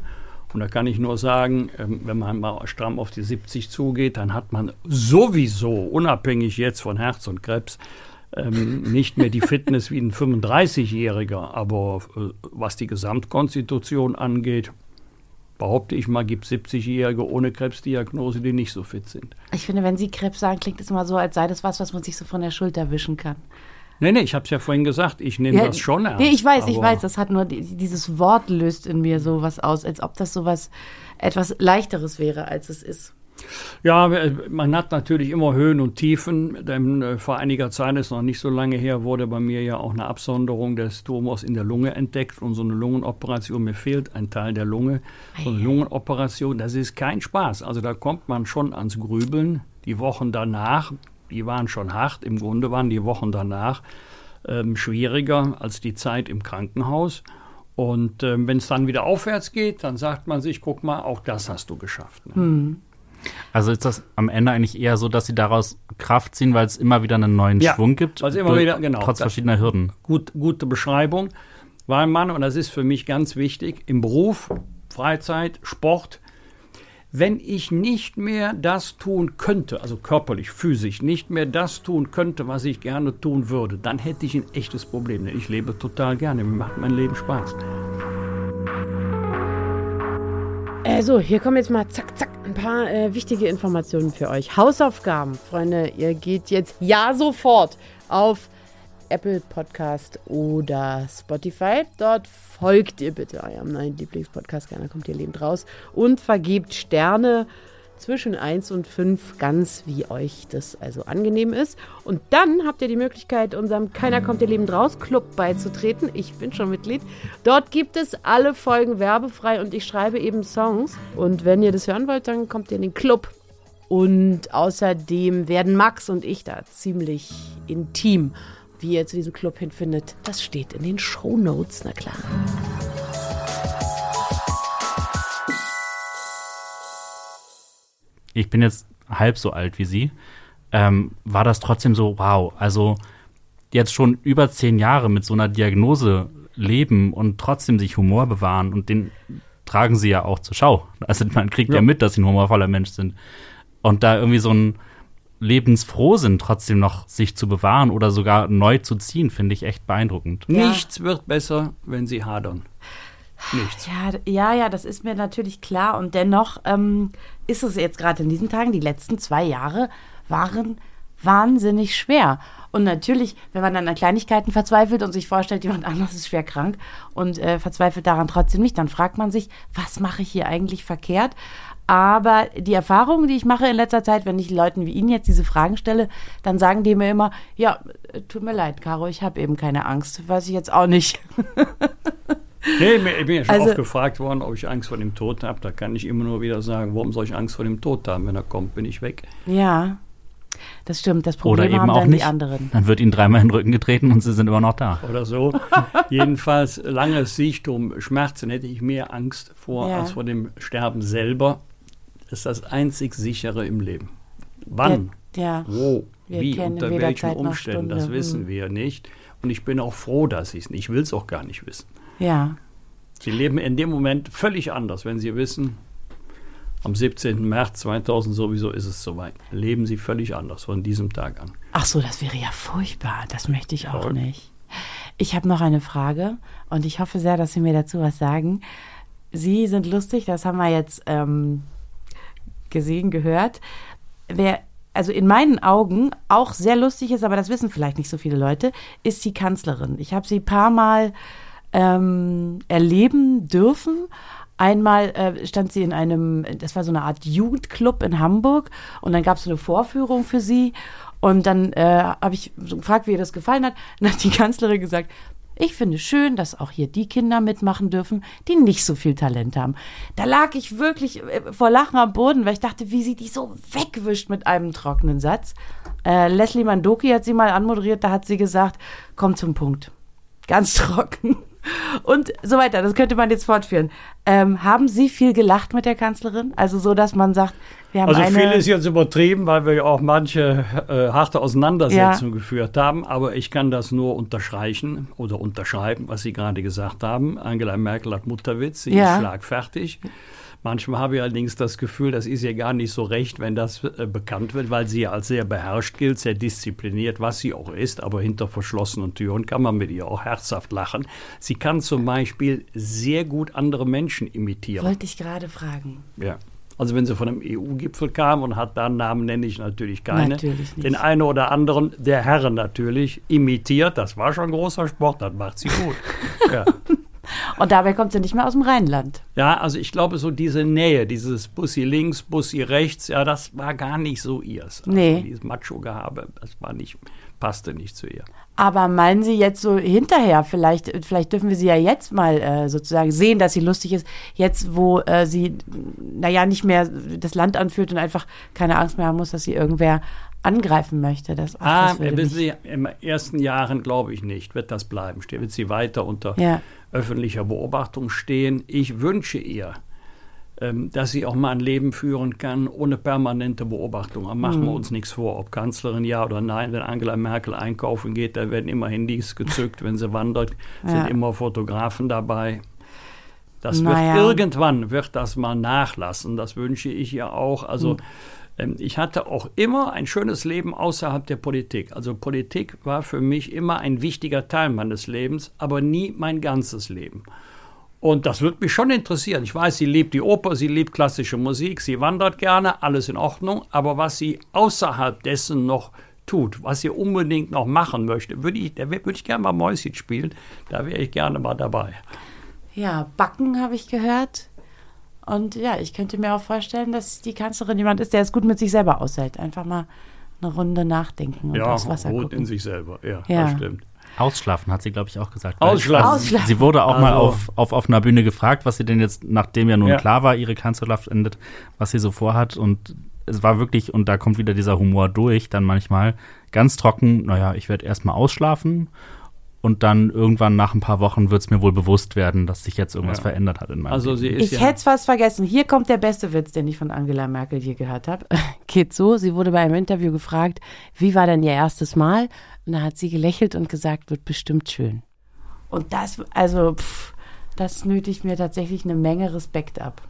Und da kann ich nur sagen, ähm, wenn man mal stramm auf die 70 zugeht, dann hat man sowieso, unabhängig jetzt von Herz und Krebs, ähm, nicht mehr die Fitness wie ein 35-Jähriger. Aber äh, was die Gesamtkonstitution angeht, behaupte ich mal, gibt 70-Jährige ohne Krebsdiagnose, die nicht so fit sind. Ich finde, wenn Sie Krebs sagen, klingt es immer so, als sei das was, was man sich so von der Schulter wischen kann. Nee, nee, ich habe es ja vorhin gesagt, ich nehme das schon ernst. Nee, ich weiß, ich weiß, das hat nur die, dieses Wort löst in mir sowas aus, als ob das sowas etwas leichteres wäre, als es ist. Ja, äh, man hat natürlich immer Höhen und Tiefen, denn äh, vor einiger Zeit, ist noch nicht so lange her, wurde bei mir ja auch eine Absonderung des Tumors in der Lunge entdeckt und so eine Lungenoperation, mir fehlt ein Teil der Lunge. So eine Lungenoperation, das ist kein Spaß. Also da kommt man schon ans Grübeln. Die Wochen danach, die waren schon hart, im Grunde waren die Wochen danach ähm, schwieriger als die Zeit im Krankenhaus. Und ähm, wenn es dann wieder aufwärts geht, dann sagt man sich, guck mal, auch das hast du geschafft. Ne? Also ist das am Ende eigentlich eher so, dass sie daraus Kraft ziehen, weil es immer wieder einen neuen Ja, Schwung gibt? weil es immer durch- wieder- genau, Trotz verschiedener Hürden. gut, gute Beschreibung, weil man, und das ist für mich ganz wichtig, im Beruf, Freizeit, Sport, wenn ich nicht mehr das tun könnte, also körperlich, physisch, nicht mehr das tun könnte, was ich gerne tun würde, dann hätte ich ein echtes Problem. Denn ich lebe total gerne, mir macht mein Leben Spaß. Äh, so, hier kommen jetzt mal zack, zack, ein paar äh, wichtige Informationen für euch. Hausaufgaben, Freunde, ihr geht jetzt ja sofort auf Apple Podcast oder Spotify. Dort folgt ihr bitte eurem neuen Lieblingspodcast, gerne kommt ihr lebend raus und vergebt Sterne zwischen 1 und 5, ganz wie euch das also angenehm ist. Und dann habt ihr die Möglichkeit, unserem Keiner kommt ihr lebend raus Club beizutreten. Ich bin schon Mitglied. Dort gibt es alle Folgen werbefrei und ich schreibe eben Songs. Und wenn ihr das hören wollt, dann kommt ihr in den Club. Und außerdem werden Max und ich da ziemlich intim. Wie ihr zu diesem Club hinfindet, das steht in den Shownotes, na klar. Ich bin jetzt halb so alt wie sie. Ähm, war das trotzdem so, wow, also jetzt schon über zehn Jahre mit so einer Diagnose leben und trotzdem sich Humor bewahren und den tragen sie ja auch zur Schau. Also man kriegt ja, Ja. mit, dass sie ein humorvoller Mensch sind. Und da irgendwie so ein lebensfroh sind, trotzdem noch sich zu bewahren oder sogar neu zu ziehen, finde ich echt beeindruckend. Ja. Nichts wird besser, wenn sie hadern. Nichts. Ja, ja, ja, das ist mir natürlich klar. Und dennoch ähm, ist es jetzt gerade in diesen Tagen, die letzten zwei Jahre waren wahnsinnig schwer. Und natürlich, wenn man dann an Kleinigkeiten verzweifelt und sich vorstellt, jemand anderes ist schwer krank und äh, verzweifelt daran trotzdem nicht, dann fragt man sich, was mache ich hier eigentlich verkehrt? Aber die Erfahrungen, die ich mache in letzter Zeit, wenn ich Leuten wie Ihnen jetzt diese Fragen stelle, dann sagen die mir immer, ja, äh, tut mir leid, Caro, ich habe eben keine Angst. Weiß ich jetzt auch nicht. Nee, mir- ich bin ja schon Also- oft gefragt worden, ob ich Angst vor dem Tod habe. Da kann ich immer nur wieder sagen, warum soll ich Angst vor dem Tod haben? Wenn er kommt, bin ich weg. Ja, das stimmt. Das Oder Problem eben haben auch dann nicht. die anderen. Dann wird ihnen dreimal in den Rücken getreten und sie sind immer noch da. Oder so. Jedenfalls, langes Sichtum, Schmerzen hätte ich mehr Angst vor Ja. als vor dem Sterben selber. Das ist das einzig sichere im Leben. Wann? Ja. Wo? Wir wie? Unter welchen Umständen? Das wissen Hm. wir nicht. Und ich bin auch froh, dass ich es nicht. Ich will es auch gar nicht wissen. Ja. Sie leben in dem Moment völlig anders, wenn Sie wissen, am 17. März 2000 sowieso ist es soweit. Leben Sie völlig anders von diesem Tag an. Ach so, das wäre ja furchtbar. Das möchte ich auch Toll. nicht. Ich habe noch eine Frage und ich hoffe sehr, dass Sie mir dazu was sagen. Sie sind lustig, das haben wir jetzt ähm, gesehen, gehört. Wer also in meinen Augen auch sehr lustig ist, aber das wissen vielleicht nicht so viele Leute, ist sie Kanzlerin. Ich habe sie ein paar Mal ähm, erleben dürfen. Einmal äh, stand sie in einem, das war so eine Art Jugendclub in Hamburg und dann gab es eine Vorführung für sie und dann äh, habe ich so gefragt, wie ihr das gefallen hat. Und dann hat die Kanzlerin gesagt, ich finde schön, dass auch hier die Kinder mitmachen dürfen, die nicht so viel Talent haben. Da lag ich wirklich äh, vor Lachen am Boden, weil ich dachte, wie sie die so wegwischt mit einem trockenen Satz. Äh, Leslie Mandoki hat sie mal anmoderiert, da hat sie gesagt, komm zum Punkt. Ganz trocken. Und so weiter. Das könnte man jetzt fortführen. Ähm, haben Sie viel gelacht mit der Kanzlerin? Also so, dass man sagt, Also viel ist jetzt übertrieben, weil wir ja auch manche äh, harte Auseinandersetzungen geführt haben. Aber ich kann das nur unterstreichen oder unterschreiben, was Sie gerade gesagt haben. Angela Merkel hat Mutterwitz, sie Ja. ist schlagfertig. Manchmal habe ich allerdings das Gefühl, das ist ihr gar nicht so recht, wenn das äh, bekannt wird, weil sie ja als sehr beherrscht gilt, sehr diszipliniert, was sie auch ist. Aber hinter verschlossenen Türen kann man mit ihr auch herzhaft lachen. Sie kann zum Beispiel sehr gut andere Menschen imitieren. Wollte ich gerade fragen. Ja. Also wenn sie von einem EU-Gipfel kam und hat da einen Namen, nenne ich natürlich keine. Natürlich nicht. Den einen oder anderen, der Herren natürlich, imitiert. Das war schon großer Sport, das macht sie gut. ja. Und dabei kommt sie nicht mehr aus dem Rheinland. ja, also ich glaube, so diese Nähe, dieses Bussi links, Bussi rechts, ja, das war gar nicht so ihrs. Also Nee. Dieses Macho-Gehabe, das war nicht, passte nicht zu ihr. Aber meinen Sie jetzt so hinterher, vielleicht, vielleicht dürfen wir sie ja jetzt mal äh, sozusagen sehen, dass sie lustig ist, jetzt wo äh, sie, naja, nicht mehr das Land anführt und einfach keine Angst mehr haben muss, dass sie irgendwer angreifen möchte. Das, ach, Ah, das Sie, im ersten Jahren glaube ich nicht, wird das bleiben. Wird sie weiter unter Ja. öffentlicher Beobachtung stehen. Ich wünsche ihr, ähm, dass sie auch mal ein Leben führen kann ohne permanente Beobachtung. Aber machen wir Mhm. uns nichts vor, ob Kanzlerin ja oder nein. Wenn Angela Merkel einkaufen geht, da werden immer Handys gezückt. Wenn sie wandert, Ja. sind immer Fotografen dabei. Das Naja. wird irgendwann wird das mal nachlassen. Das wünsche ich ihr auch. Also Hm. Ähm, ich hatte auch immer ein schönes Leben außerhalb der Politik. Also Politik war für mich immer ein wichtiger Teil meines Lebens, aber nie mein ganzes Leben. Und das würde mich schon interessieren. Ich weiß, sie liebt die Oper, sie liebt klassische Musik, sie wandert gerne, alles in Ordnung. Aber was sie außerhalb dessen noch tut, was sie unbedingt noch machen möchte, würde ich, würde ich gerne mal Mäuschen spielen. Da wäre ich gerne mal dabei. Ja, Backen habe ich gehört. Und ja, ich könnte mir auch vorstellen, dass die Kanzlerin jemand ist, der es gut mit sich selber aushält. Einfach mal eine Runde nachdenken und Ja, aufs Wasser ruht gucken. in sich selber. Ja, Ja. das stimmt. Ausschlafen hat sie, glaube ich, auch gesagt. Ausschlafen. Also, Ausschlafen. Sie wurde auch mal Also- auf, auf offener Bühne gefragt, was sie denn jetzt, nachdem ja nun Ja. klar war, ihre Kanzlerschaft endet, was sie so vorhat. Und es war wirklich, und da kommt wieder dieser Humor durch, dann manchmal ganz trocken, naja, ich werde erstmal ausschlafen. Und dann irgendwann nach ein paar Wochen wird es mir wohl bewusst werden, dass sich jetzt irgendwas Ja. verändert hat in meinem Also Leben. sie ist Ich ja, hätte es fast vergessen. Hier kommt der beste Witz, den ich von Angela Merkel je gehört habe. Geht so, sie wurde bei einem Interview gefragt, wie war denn ihr erstes Mal? Und da hat sie gelächelt und gesagt, wird bestimmt schön. Und das, also, pff, das nötigt mir tatsächlich eine Menge Respekt ab.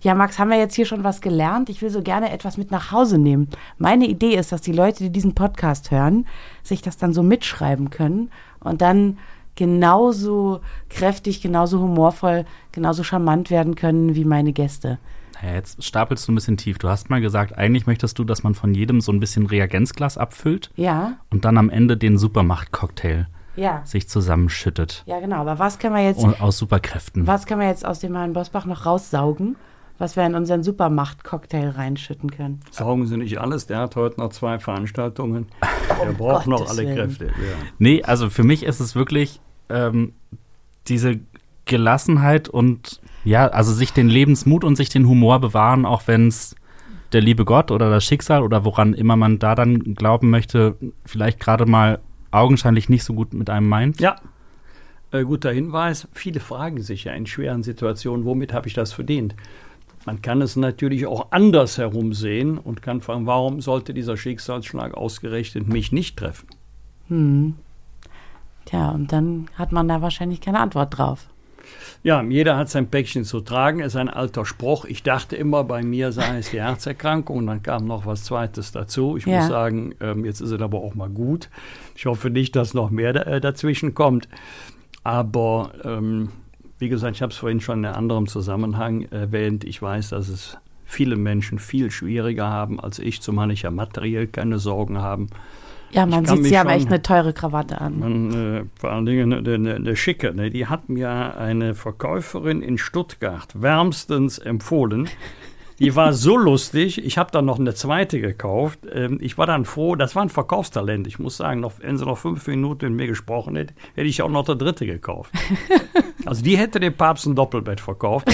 Ja, Max, haben wir jetzt hier schon was gelernt? Ich will so gerne etwas mit nach Hause nehmen. Meine Idee ist, dass die Leute, die diesen Podcast hören, sich das dann so mitschreiben können und dann genauso kräftig, genauso humorvoll, genauso charmant werden können wie meine Gäste. Naja, jetzt stapelst du ein bisschen tief. Du hast mal gesagt, eigentlich möchtest du, dass man von jedem so ein bisschen Reagenzglas abfüllt Ja, und dann am Ende den Supermacht-Cocktail ja, sich zusammenschüttet. ja, genau. Aber was können wir jetzt, Und aus Superkräften. was können wir jetzt aus dem Herrn Bosbach noch raussaugen, was wir in unseren Supermacht-Cocktail reinschütten können? saugen Sie nicht alles. Der hat heute noch zwei Veranstaltungen. Der braucht noch Gottes alle Willen. Kräfte. Ja. Nee, also für mich ist es wirklich ähm, diese Gelassenheit und ja, also sich den Lebensmut und sich den Humor bewahren, auch wenn es der liebe Gott oder das Schicksal oder woran immer man da dann glauben möchte, vielleicht gerade mal augenscheinlich nicht so gut mit einem meint. Ja, äh, guter Hinweis. Viele fragen sich ja in schweren Situationen, womit habe ich das verdient? Man kann es natürlich auch anders herum sehen und kann fragen, warum sollte dieser Schicksalsschlag ausgerechnet mich nicht treffen? Tja, und dann hat man da wahrscheinlich keine Antwort drauf. Ja, jeder hat sein Päckchen zu tragen, ist ein alter Spruch. Ich dachte immer, bei mir sei es die Herzerkrankung und dann kam noch was Zweites dazu. Ich Ja. muss sagen, ähm, jetzt ist es aber auch mal gut. Ich hoffe nicht, dass noch mehr äh, dazwischen kommt. Aber ähm, wie gesagt, ich habe es vorhin schon in einem anderen Zusammenhang erwähnt. Ich weiß, dass es viele Menschen viel schwieriger haben als ich, zumal ich ja materiell keine Sorgen haben. Ja, man sieht, sie haben schon- echt eine teure Krawatte an. Man, äh, vor allen Dingen eine, eine, eine schicke. Ne? Die hat mir eine Verkäuferin in Stuttgart wärmstens empfohlen. Die war so lustig. Ich habe dann noch eine zweite gekauft. Ähm, ich war dann froh, das war ein Verkaufstalent. Ich muss sagen, noch, wenn sie noch fünf Minuten mit mir gesprochen hätte, hätte ich auch noch der dritte gekauft. Also die hätte dem Papst ein Doppelbett verkauft.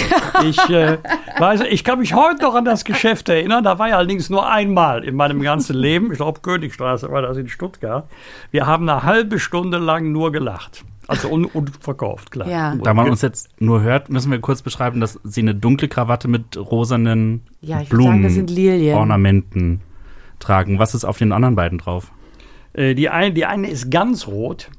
Ich, äh, weiß, ich kann mich heute noch an das Geschäft erinnern. Da war ich allerdings nur einmal in meinem ganzen Leben. Ich glaube, Königstraße war das in Stuttgart. Wir haben eine halbe Stunde lang nur gelacht. Also un unverkauft, klar. Ja. Da man uns jetzt nur hört, müssen wir kurz beschreiben, dass sie eine dunkle Krawatte mit rosanen Ja, ich würde sagen, das sind Lilien. Blumenornamenten tragen. Was ist auf den anderen beiden drauf? Äh, die, eine, die eine ist ganz rot.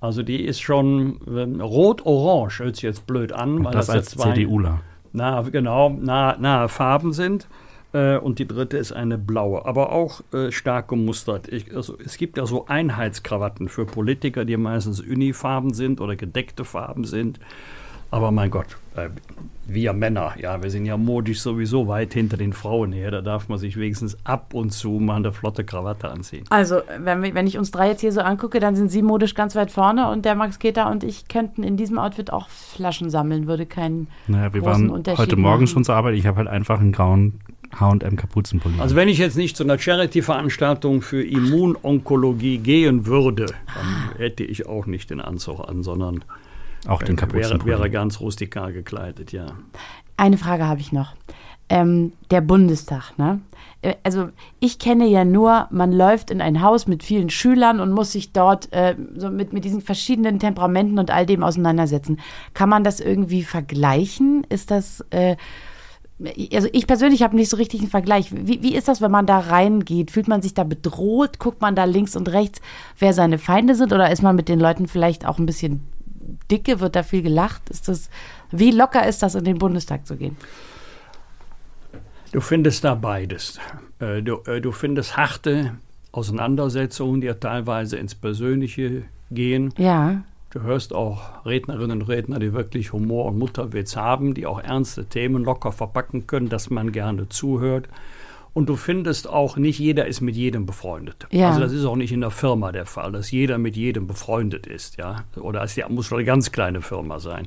Also die ist schon ähm, rot-orange, hört sich jetzt blöd an. weil das ja als zwei CDUler. nahe, genau, nahe, nahe Farben sind. Äh, und die dritte ist eine blaue, aber auch äh, stark gemustert. Ich, also, es gibt ja so Einheitskrawatten für Politiker, die meistens Unifarben sind oder gedeckte Farben sind. Aber mein Gott, äh, wir Männer, ja, wir sind ja modisch sowieso weit hinter den Frauen her. Da darf man sich wenigstens ab und zu mal eine flotte Krawatte anziehen. Also, wenn, wir- wenn ich uns drei jetzt hier so angucke, dann sind sie modisch ganz weit vorne und der Max Keter und ich könnten in diesem Outfit auch Flaschen sammeln, würde kein. Naja, wir großen waren Unterschied heute Morgen machen. schon zur Arbeit. Ich habe halt einfach einen grauen H&M Kapuzenpulli. Also wenn ich jetzt nicht zu einer Charity-Veranstaltung für Immunonkologie gehen würde, dann hätte ich auch nicht den Anzug an, sondern auch den wäre, Kapuzenpulli. wäre ganz rustikal gekleidet, ja. Eine Frage habe ich noch. Ähm, der Bundestag, ne? Äh, Also ich kenne ja nur, man läuft in ein Haus mit vielen Schülern und muss sich dort äh, so mit, mit diesen verschiedenen Temperamenten und all dem auseinandersetzen. Kann man das irgendwie vergleichen? Ist das, äh, also ich persönlich habe nicht so richtig einen Vergleich. Wie, wie ist das, wenn man da reingeht? Fühlt man sich da bedroht? Guckt man da links und rechts, wer seine Feinde sind? Oder ist man mit den Leuten vielleicht auch ein bisschen dicke? Wird da viel gelacht? Ist das, wie locker ist das, in den Bundestag zu gehen? Du findest da beides. Äh, Du, äh, du findest harte Auseinandersetzungen, die ja teilweise ins Persönliche gehen. Ja. Du hörst auch Rednerinnen und Redner, die wirklich Humor und Mutterwitz haben, die auch ernste Themen locker verpacken können, dass man gerne zuhört. Und du findest auch, nicht jeder ist mit jedem befreundet. Ja. Also das ist auch nicht in der Firma der Fall, dass jeder mit jedem befreundet ist. Ja? Oder es ja, muss schon eine ganz kleine Firma sein.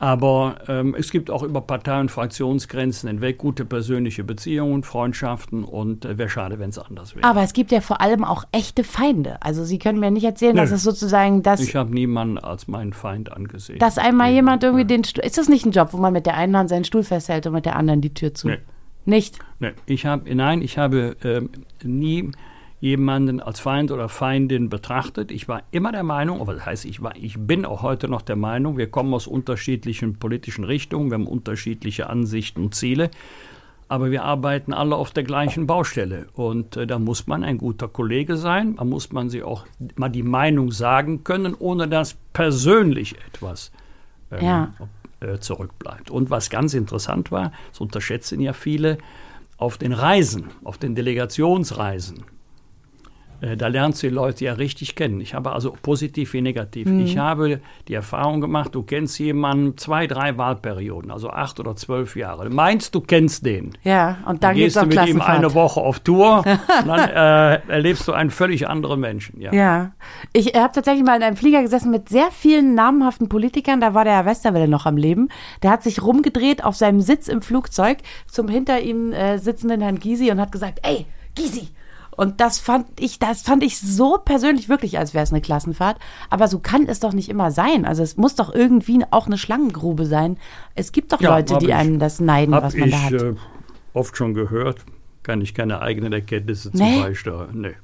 Aber ähm, es gibt auch über Partei- und Fraktionsgrenzen hinweg gute persönliche Beziehungen, Freundschaften und äh, wäre schade, wenn es anders wäre. Aber es gibt ja vor allem auch echte Feinde. Also Sie können mir nicht erzählen, dass Nö. es sozusagen das, Ich habe niemanden als meinen Feind angesehen. dass einmal jemand irgendwie den Stuhl. Ist das nicht ein Job, wo man mit der einen Hand seinen Stuhl festhält und mit der anderen die Tür zu? Nee. Nicht? Nee, ich habe, nein, ich habe ähm, nie jemanden als Feind oder Feindin betrachtet. Ich war immer der Meinung, aber das heißt, ich, war, ich bin auch heute noch der Meinung, wir kommen aus unterschiedlichen politischen Richtungen, wir haben unterschiedliche Ansichten und Ziele, aber wir arbeiten alle auf der gleichen Baustelle. Und äh, da muss man ein guter Kollege sein, da muss man sich auch mal die Meinung sagen können, ohne dass persönlich etwas ähm, Ja. Äh, zurückbleibt. Und was ganz interessant war, das unterschätzen ja viele, auf den Reisen, auf den Delegationsreisen, da lernst du die Leute ja richtig kennen. Ich habe also positiv wie negativ. Mhm. Ich habe die Erfahrung gemacht, du kennst jemanden zwei, drei Wahlperioden, also acht oder zwölf Jahre. Du meinst, du kennst den. Ja, und dann geht's gehst du mit ihm eine Woche auf Tour, und dann äh, erlebst du einen völlig anderen Menschen. Ja. Ja, ich habe tatsächlich mal in einem Flieger gesessen mit sehr vielen namhaften Politikern. Da war der Herr Westerwelle noch am Leben. Der hat sich rumgedreht auf seinem Sitz im Flugzeug zum hinter ihm äh, sitzenden Herrn Gysi und hat gesagt: Ey, Gysi! Und das fand ich, das fand ich so persönlich wirklich, als wäre es eine Klassenfahrt. Aber so kann es doch nicht immer sein. Also es muss doch irgendwie auch eine Schlangengrube sein. Es gibt doch Ja, Leute, die ich- einem das neiden, was man ich da hat. äh, oft schon gehört, kann ich keine eigenen Erkenntnisse Nee? zu beisteuern. Nee.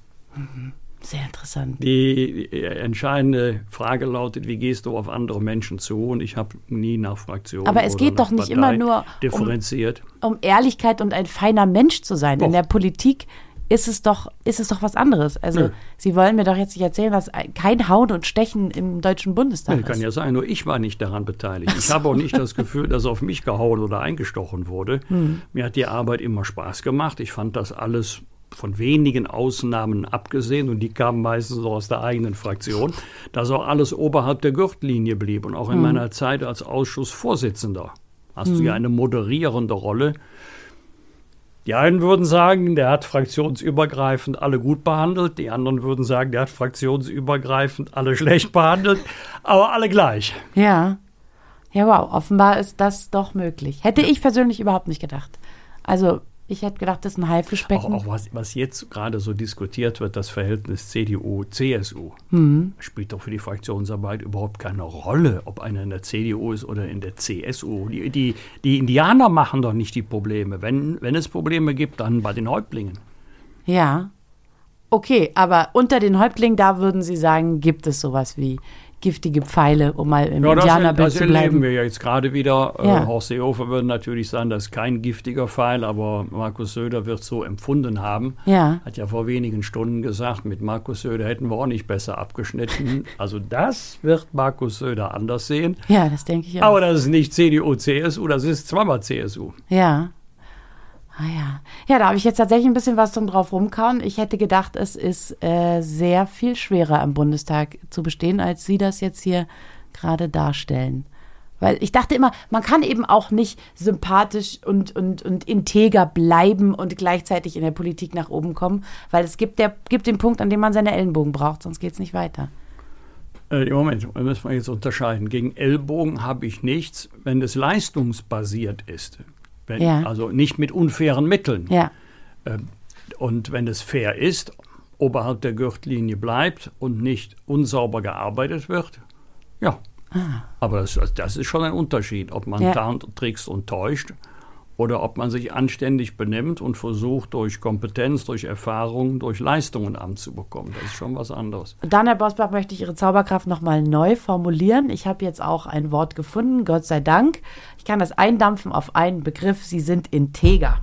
Sehr interessant. Die äh, entscheidende Frage lautet, wie gehst du auf andere Menschen zu? Und ich habe nie nach Fraktion Aber es geht doch nicht Partei immer nur um- differenziert. um Ehrlichkeit und ein feiner Mensch zu sein. In Doch. der Politik ist es doch, ist es doch was anderes. Also Nö. Sie wollen mir doch jetzt nicht erzählen, was ein- kein Hauen und Stechen im Deutschen Bundestag kann ist. ja sein, nur ich war nicht daran beteiligt. Ich habe auch nicht das Gefühl, dass auf mich gehauen oder eingestochen wurde. Hm. Mir hat die Arbeit immer Spaß gemacht. Ich fand das alles von wenigen Ausnahmen abgesehen und die kamen meistens so aus der eigenen Fraktion, dass auch alles oberhalb der Gürtellinie blieb. Und auch in meiner Zeit als Ausschussvorsitzender hast du ja eine moderierende Rolle. Die einen würden sagen, der hat fraktionsübergreifend alle gut behandelt, die anderen würden sagen, der hat fraktionsübergreifend alle schlecht behandelt, aber alle gleich. Ja. Ja, wow, offenbar ist das doch möglich. Hätte ich persönlich überhaupt nicht gedacht. Also, ich hätte gedacht, das ist ein Auch, Haifischbecken. auch was, was jetzt gerade so diskutiert wird, das Verhältnis CDU-CSU, Mhm. spielt doch für die Fraktionsarbeit überhaupt keine Rolle, ob einer in der CDU ist oder in der CSU. Die, die, die Indianer machen doch nicht die Probleme. Wenn, wenn es Probleme gibt, dann bei den Häuptlingen. Ja. Okay, aber unter den Häuptlingen, da würden Sie sagen, gibt es sowas wie giftige Pfeile, um mal im Ja, das, Indianerbild das zu erleben bleiben. wir ja jetzt gerade wieder. Ja. Äh, Horst Seehofer würde natürlich sagen, das ist kein giftiger Pfeil, aber Markus Söder wird so empfunden haben. Ja. Hat ja vor wenigen Stunden gesagt, mit Markus Söder hätten wir auch nicht besser abgeschnitten. Also das wird Markus Söder anders sehen. Ja, das denke ich auch. Aber das ist nicht CDU, CSU, das ist zweimal CSU. Ja. Ah ja. Ja, da habe ich jetzt tatsächlich ein bisschen was zum drauf rumkauen. Ich hätte gedacht, es ist äh, sehr viel schwerer im Bundestag zu bestehen, als Sie das jetzt hier gerade darstellen. Weil ich dachte immer, man kann eben auch nicht sympathisch und, und, und integer bleiben und gleichzeitig in der Politik nach oben kommen, weil es gibt, der, gibt den Punkt, an dem man seine Ellenbogen braucht, sonst geht es nicht weiter. Äh, Moment da müssen wir jetzt unterscheiden. Gegen Ellbogen habe ich nichts, wenn es leistungsbasiert ist. Wenn, Ja. Also nicht mit unfairen Mitteln. Ja. Und wenn es fair ist, oberhalb der Gürtellinie bleibt und nicht unsauber gearbeitet wird, ja. Aber das, das ist schon ein Unterschied, ob man Ja. tarnt, trickst und täuscht oder ob man sich anständig benimmt und versucht, durch Kompetenz, durch Erfahrung, durch Leistungen anzubekommen. Das ist schon was anderes. Dann, Herr Bosbach, möchte ich Ihre Zauberkraft nochmal neu formulieren. Ich habe jetzt auch ein Wort gefunden, Gott sei Dank. Ich kann das eindampfen auf einen Begriff. Sie sind integer.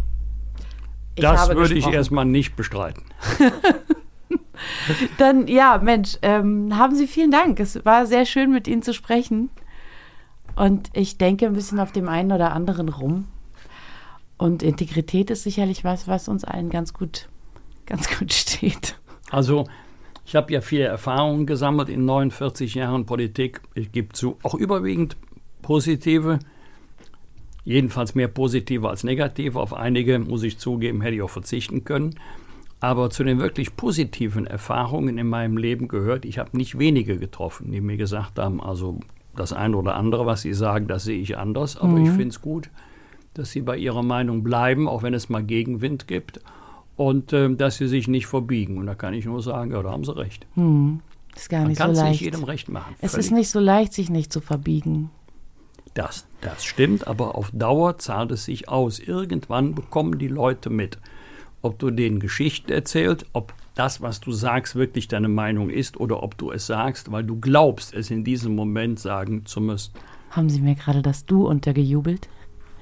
Ich das würde ich gesprochen. erstmal nicht bestreiten. Dann, ja, Mensch, ähm, haben Sie vielen Dank. Es war sehr schön, mit Ihnen zu sprechen. Und ich denke ein bisschen auf dem einen oder anderen rum. Und Integrität ist sicherlich was, was uns allen ganz gut, ganz gut steht. Also, ich habe ja viele Erfahrungen gesammelt in 49 Jahren Politik. Ich gebe zu, auch überwiegend positive, jedenfalls mehr positive als negative. Auf einige, muss ich zugeben, hätte ich auch verzichten können. Aber zu den wirklich positiven Erfahrungen in meinem Leben gehört, ich habe nicht wenige getroffen, die mir gesagt haben, also das eine oder andere, was sie sagen, das sehe ich anders. Aber ich finde es gut, dass sie bei ihrer Meinung bleiben, auch wenn es mal Gegenwind gibt. Und ähm, dass sie sich nicht verbiegen. Und da kann ich nur sagen, ja, da haben sie recht. Ist gar Man nicht so kann es nicht leicht. jedem recht machen. Es Völlig. ist nicht so leicht, sich nicht zu verbiegen. Das, das stimmt, aber auf Dauer zahlt es sich aus. Irgendwann bekommen die Leute mit, ob du denen Geschichten erzählst, ob das, was du sagst, wirklich deine Meinung ist oder ob du es sagst, weil du glaubst, es in diesem Moment sagen zu müssen. Haben Sie mir gerade das Du untergejubelt?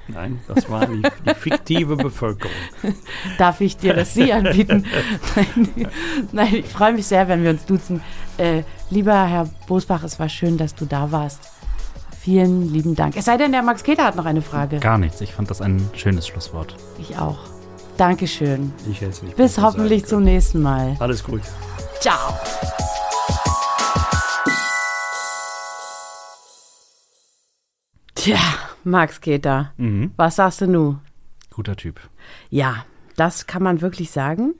Nein, das war die, die fiktive Bevölkerung. Darf ich dir das Sie anbieten? Nein, nein, ich freue mich sehr, wenn wir uns duzen. Äh, lieber Herr Bosbach, es war schön, dass du da warst. Vielen lieben Dank. Es sei denn, der Max Keter hat noch eine Frage. Gar nichts. Ich fand das ein schönes Schlusswort. Ich auch. Dankeschön. Ich hätte es nicht Bis hoffentlich zum nächsten Mal. Alles gut. Ciao. Tja, Max Keter, was sagst du nun? Guter Typ. Ja, das kann man wirklich sagen.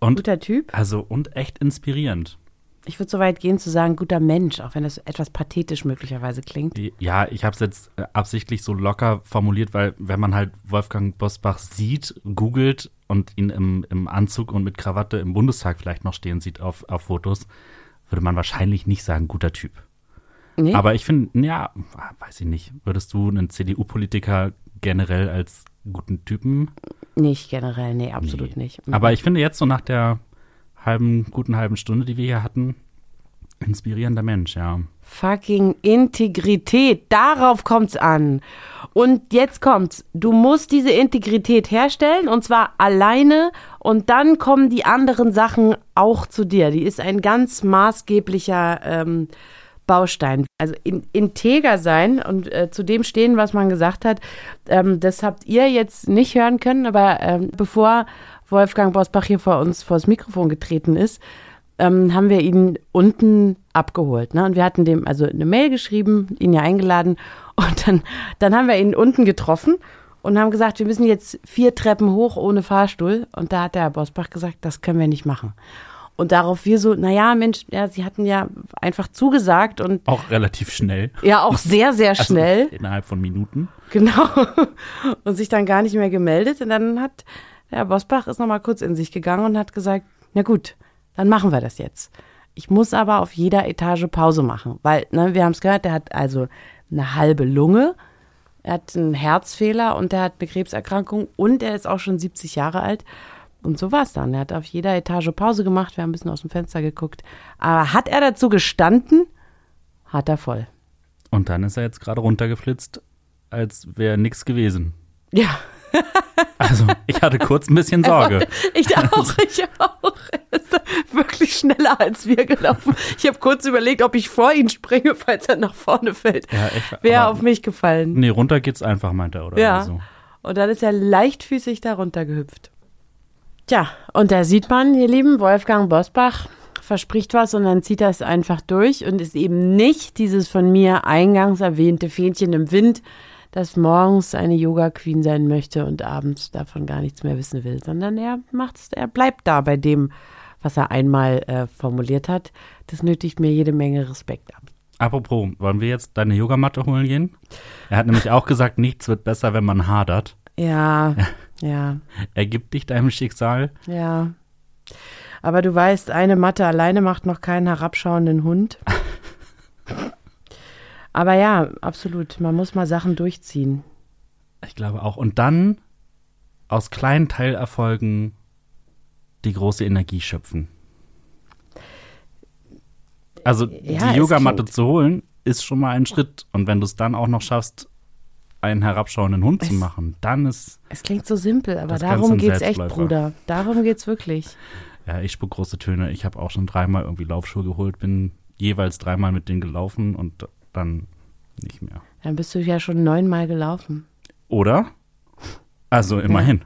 Und Guter Typ. also und echt inspirierend. Ich würde so weit gehen zu sagen, guter Mensch, auch wenn das etwas pathetisch möglicherweise klingt. Ja, ich habe es jetzt äh, absichtlich so locker formuliert, weil wenn man halt Wolfgang Bosbach sieht, googelt und ihn im, im Anzug und mit Krawatte im Bundestag vielleicht noch stehen sieht auf, auf Fotos, würde man wahrscheinlich nicht sagen, guter Typ. Nee? Aber ich finde, ja, weiß ich nicht. Würdest du einen CDU-Politiker generell als guten Typen? Nicht generell, nee, absolut Nee. nicht. Aber ich finde jetzt so nach der halben, guten halben Stunde, die wir hier hatten, inspirierender Mensch, ja. Fucking Integrität, darauf kommt's an. Und jetzt kommt's. Du musst diese Integrität herstellen und zwar alleine und dann kommen die anderen Sachen auch zu dir. Die ist ein ganz maßgeblicher ähm, Baustein. Also in, integer sein und äh, zu dem stehen, was man gesagt hat, ähm, das habt ihr jetzt nicht hören können, aber ähm, bevor Wolfgang Bosbach hier vor uns vors Mikrofon getreten ist, ähm, haben wir ihn unten abgeholt. Ne? Und wir hatten dem also eine Mail geschrieben, ihn ja eingeladen und dann, dann haben wir ihn unten getroffen und haben gesagt, wir müssen jetzt vier Treppen hoch ohne Fahrstuhl. Und da hat der Herr Bosbach gesagt, das können wir nicht machen. Und darauf wir so, naja, Mensch, ja, sie hatten ja einfach zugesagt und Auch relativ schnell. ja auch sehr, sehr Also schnell. innerhalb von Minuten. Genau. Und sich dann gar nicht mehr gemeldet. Und dann hat der Herr Bosbach ist nochmal kurz in sich gegangen und hat gesagt, na gut, dann machen wir das jetzt. Ich muss aber auf jeder Etage Pause machen, weil, ne, wir haben es gehört, der hat also eine halbe Lunge, er hat einen Herzfehler und der hat eine Krebserkrankung und er ist auch schon 70 Jahre alt. Und so war es dann. Er hat auf jeder Etage Pause gemacht, wir haben ein bisschen aus dem Fenster geguckt. Aber hat er dazu gestanden? Hat er voll. Und dann ist er jetzt gerade runtergeflitzt, als wäre nichts gewesen. Ja. Also, ich hatte kurz ein bisschen Sorge. Ich auch, ich auch. Er ist wirklich schneller als wir gelaufen. Ich habe kurz überlegt, ob ich vor ihn springe, falls er nach vorne fällt. Ja. Wäre auf mich gefallen. Nee, runter geht's einfach, meint er, oder Ja. so. Und dann ist er leichtfüßig da runtergehüpft. Tja, und da sieht man, ihr Lieben, Wolfgang Bosbach verspricht was und dann zieht er es einfach durch und ist eben nicht dieses von mir eingangs erwähnte Fähnchen im Wind, das morgens eine Yoga-Queen sein möchte und abends davon gar nichts mehr wissen will, sondern er macht's, er bleibt da bei dem, was er einmal äh, formuliert hat. Das nötigt mir jede Menge Respekt ab. Apropos, wollen wir jetzt deine Yogamatte holen gehen? Er hat nämlich auch gesagt, nichts wird besser, wenn man hadert. Ja, ja. Ergib dich deinem Schicksal. Ja. Aber du weißt, eine Matte alleine macht noch keinen herabschauenden Hund. Aber ja, absolut. Man muss mal Sachen durchziehen. Ich glaube auch. Und dann aus kleinen Teilerfolgen die große Energie schöpfen. Also Ja, die Yogamatte zu holen, ist schon mal ein Schritt. Und wenn du es dann auch noch schaffst, einen herabschauenden Hund zu Es- machen, dann ist, Es klingt so simpel, aber darum ein geht's echt. Bruder. Darum geht's wirklich. ja, ich spuck große Töne. Ich habe auch schon dreimal irgendwie Laufschuhe geholt, bin jeweils dreimal mit denen gelaufen und dann nicht mehr. Dann bist du ja schon neunmal gelaufen. Oder? Also immerhin.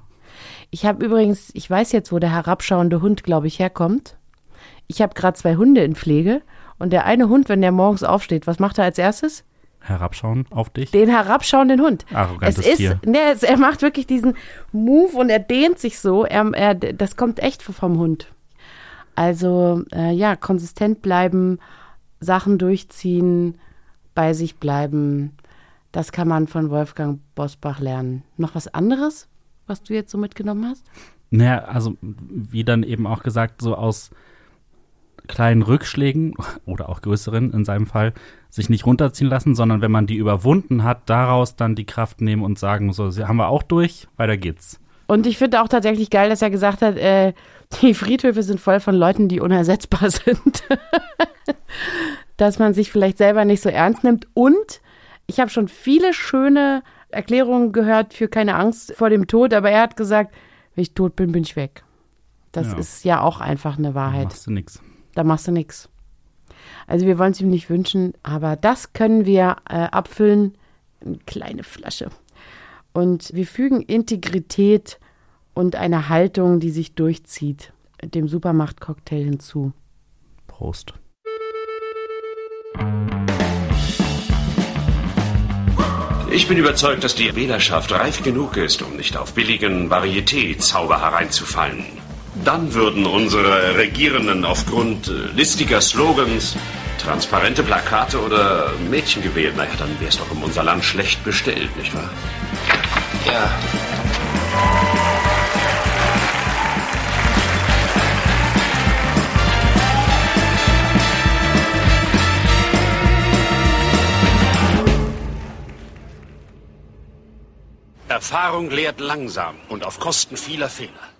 Ich habe übrigens, ich weiß jetzt, wo der herabschauende Hund, glaube ich, herkommt. Ich habe gerade zwei Hunde in Pflege und der eine Hund, wenn der morgens aufsteht, was macht er als erstes? Herabschauen auf dich. Den herabschauenden Hund. Arrogantes es ist, Tier. Ne, es, er macht wirklich diesen Move und er dehnt sich so. Er, er, das kommt echt vom Hund. Also äh, ja, konsistent bleiben, Sachen durchziehen, bei sich bleiben. Das kann man von Wolfgang Bosbach lernen. Noch was anderes, was du jetzt so mitgenommen hast? Naja, also wie dann eben auch gesagt, so aus kleinen Rückschlägen oder auch größeren in seinem Fall sich nicht runterziehen lassen, sondern wenn man die überwunden hat, daraus dann die Kraft nehmen und sagen, so, sie haben wir auch durch, weiter geht's. Und ich finde auch tatsächlich geil, dass er gesagt hat, äh, die Friedhöfe sind voll von Leuten, die unersetzbar sind. dass man sich vielleicht selber nicht so ernst nimmt. Und ich habe schon viele schöne Erklärungen gehört für keine Angst vor dem Tod, aber er hat gesagt, wenn ich tot bin, bin ich weg. Das Ja. ist ja auch einfach eine Wahrheit. Machst du nix. Da machst du nichts. Also wir wollen es ihm nicht wünschen, aber das können wir äh, abfüllen. Eine kleine Flasche. Und wir fügen Integrität und eine Haltung, die sich durchzieht, dem Supermacht-Cocktail hinzu. Prost. Ich bin überzeugt, dass die Wählerschaft reif genug ist, um nicht auf billigen Varieté-Zauber hereinzufallen. Dann würden unsere Regierenden aufgrund äh, listiger Slogans, transparente Plakate oder Mädchen gewählt. Naja, dann wäre es doch um unser Land schlecht bestellt, nicht wahr? Ja. Erfahrung lehrt langsam und auf Kosten vieler Fehler.